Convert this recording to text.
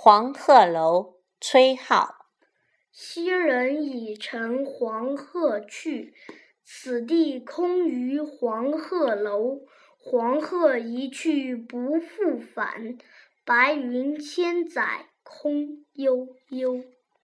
黄鹤楼崔颢。昔人已乘黄鹤去此地空余黄鹤楼。黄鹤一去不复返白云千载空悠悠。